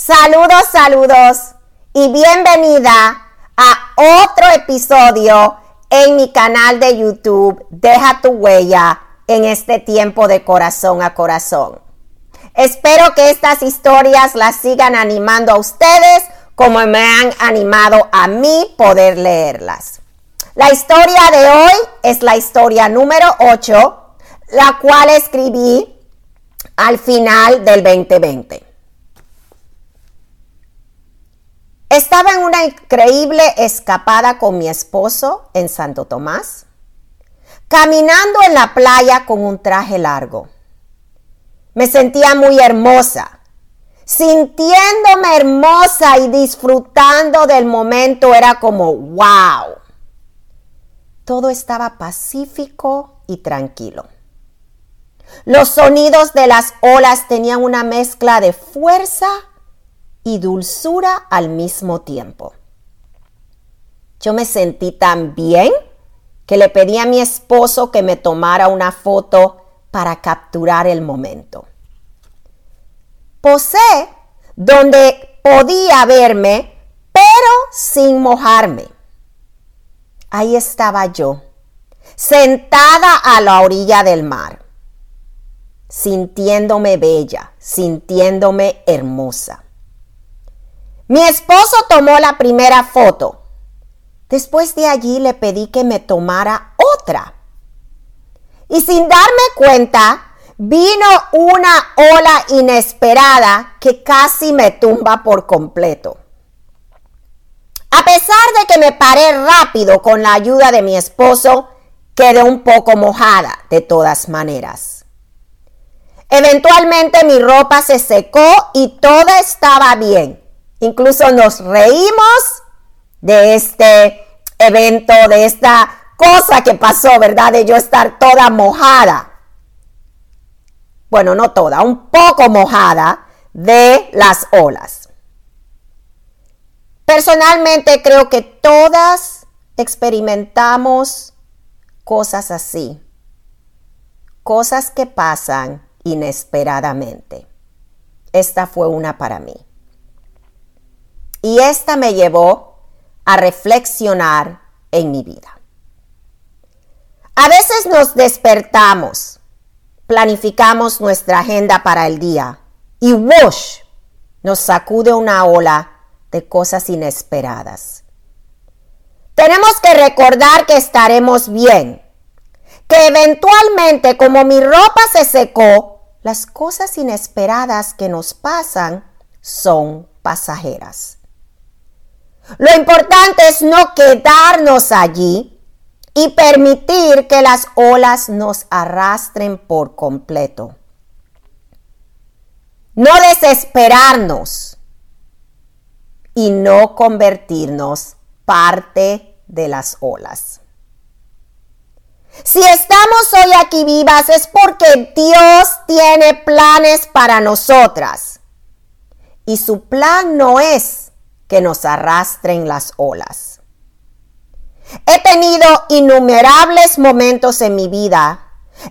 Saludos, saludos y bienvenida a otro episodio en mi canal de YouTube Deja tu huella en este tiempo de corazón a corazón. Espero que estas historias las sigan animando a ustedes como me han animado a mí poder leerlas. La historia de hoy es la historia número 8, la cual escribí al final del 2020. Estaba en una increíble escapada con mi esposo en Santo Tomás, caminando en la playa con un traje largo. Me sentía muy hermosa, sintiéndome hermosa y disfrutando del momento era como wow. Todo estaba pacífico y tranquilo. Los sonidos de las olas tenían una mezcla de fuerza y dulzura al mismo tiempo. Yo me sentí tan bien que le pedí a mi esposo que me tomara una foto para capturar el momento. Posé donde podía verme, pero sin mojarme. Ahí estaba yo, sentada a la orilla del mar, sintiéndome bella, sintiéndome hermosa. Mi esposo tomó la primera foto. Después de allí le pedí que me tomara otra. Y sin darme cuenta, vino una ola inesperada que casi me tumba por completo. A pesar de que me paré rápido con la ayuda de mi esposo, quedé un poco mojada de todas maneras. Eventualmente mi ropa se secó y todo estaba bien. Incluso nos reímos de este evento, de esta cosa que pasó, ¿verdad? De yo estar toda mojada. Bueno, no toda, un poco mojada de las olas. Personalmente creo que todas experimentamos cosas así. Cosas que pasan inesperadamente. Esta fue una para mí. Y esta me llevó a reflexionar en mi vida. A veces nos despertamos, planificamos nuestra agenda para el día y ¡whoosh! nos sacude una ola de cosas inesperadas. Tenemos que recordar que estaremos bien, que eventualmente como mi ropa se secó, las cosas inesperadas que nos pasan son pasajeras. Lo importante es no quedarnos allí y permitir que las olas nos arrastren por completo. No desesperarnos y no convertirnos parte de las olas. Si estamos hoy aquí vivas es porque Dios tiene planes para nosotras. Y su plan no es que nos arrastren las olas. He tenido innumerables momentos en mi vida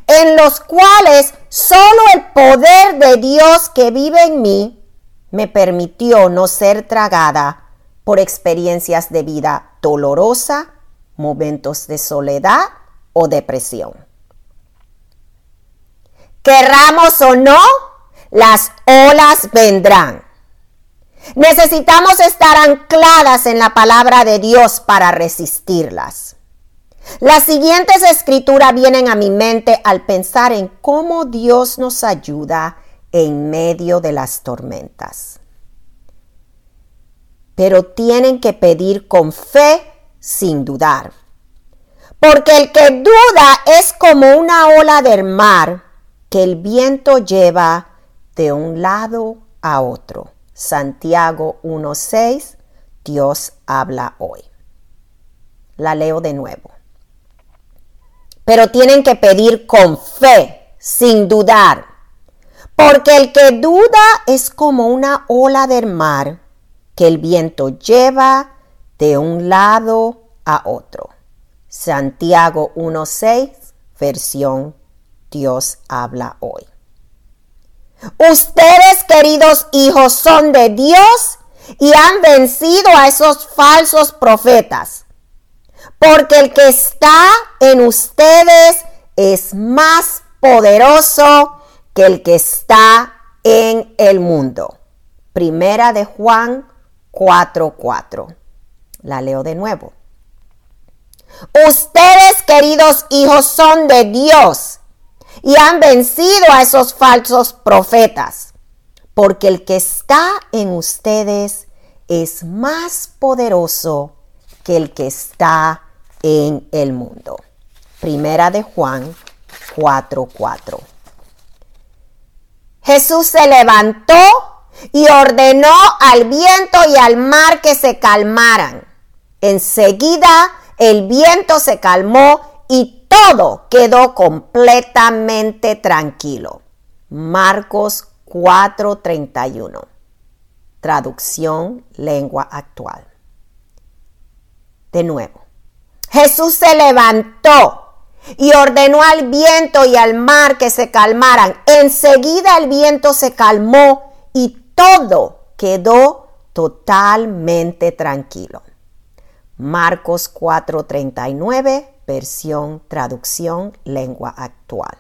en los cuales solo el poder de Dios que vive en mí me permitió no ser tragada por experiencias de vida dolorosa, momentos de soledad o depresión. Querramos o no, las olas vendrán. Necesitamos estar ancladas en la palabra de Dios para resistirlas. Las siguientes escrituras vienen a mi mente al pensar en cómo Dios nos ayuda en medio de las tormentas. Pero tienen que pedir con fe sin dudar. Porque el que duda es como una ola del mar que el viento lleva de un lado a otro. Santiago 1.6, Dios habla hoy. La leo de nuevo. Pero tienen que pedir con fe, sin dudar, porque el que duda es como una ola del mar que el viento lleva de un lado a otro. Santiago 1.6, versión Dios habla hoy. Ustedes, queridos hijos, son de Dios y han vencido a esos falsos profetas. Porque el que está en ustedes es más poderoso que el que está en el mundo. Primera de Juan 4:4. La leo de nuevo. Ustedes, queridos hijos, son de Dios y han vencido a esos falsos profetas, porque el que está en ustedes es más poderoso que el que está en el mundo. Primera de Juan 4:4. Jesús se levantó y ordenó al viento y al mar que se calmaran. Enseguida el viento se calmó y todo quedó completamente tranquilo. Marcos 4:31. Traducción lengua actual. De nuevo. Jesús se levantó y ordenó al viento y al mar que se calmaran. Enseguida el viento se calmó y todo quedó totalmente tranquilo. Marcos 4:39, versión traducción lengua actual.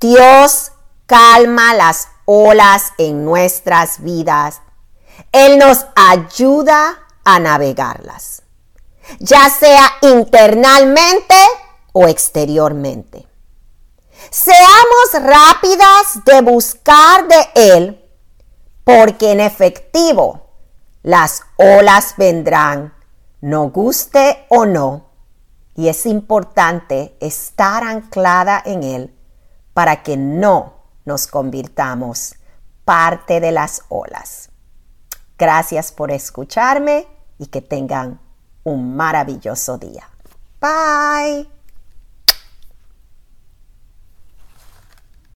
Dios calma las olas en nuestras vidas. Él nos ayuda a navegarlas ya sea internamente o exteriormente. Seamos rápidas de buscar de Él, porque en efectivo las olas vendrán, no guste o no, y es importante estar anclada en Él para que no nos convirtamos parte de las olas. Gracias por escucharme y que tengan un maravilloso día. Bye.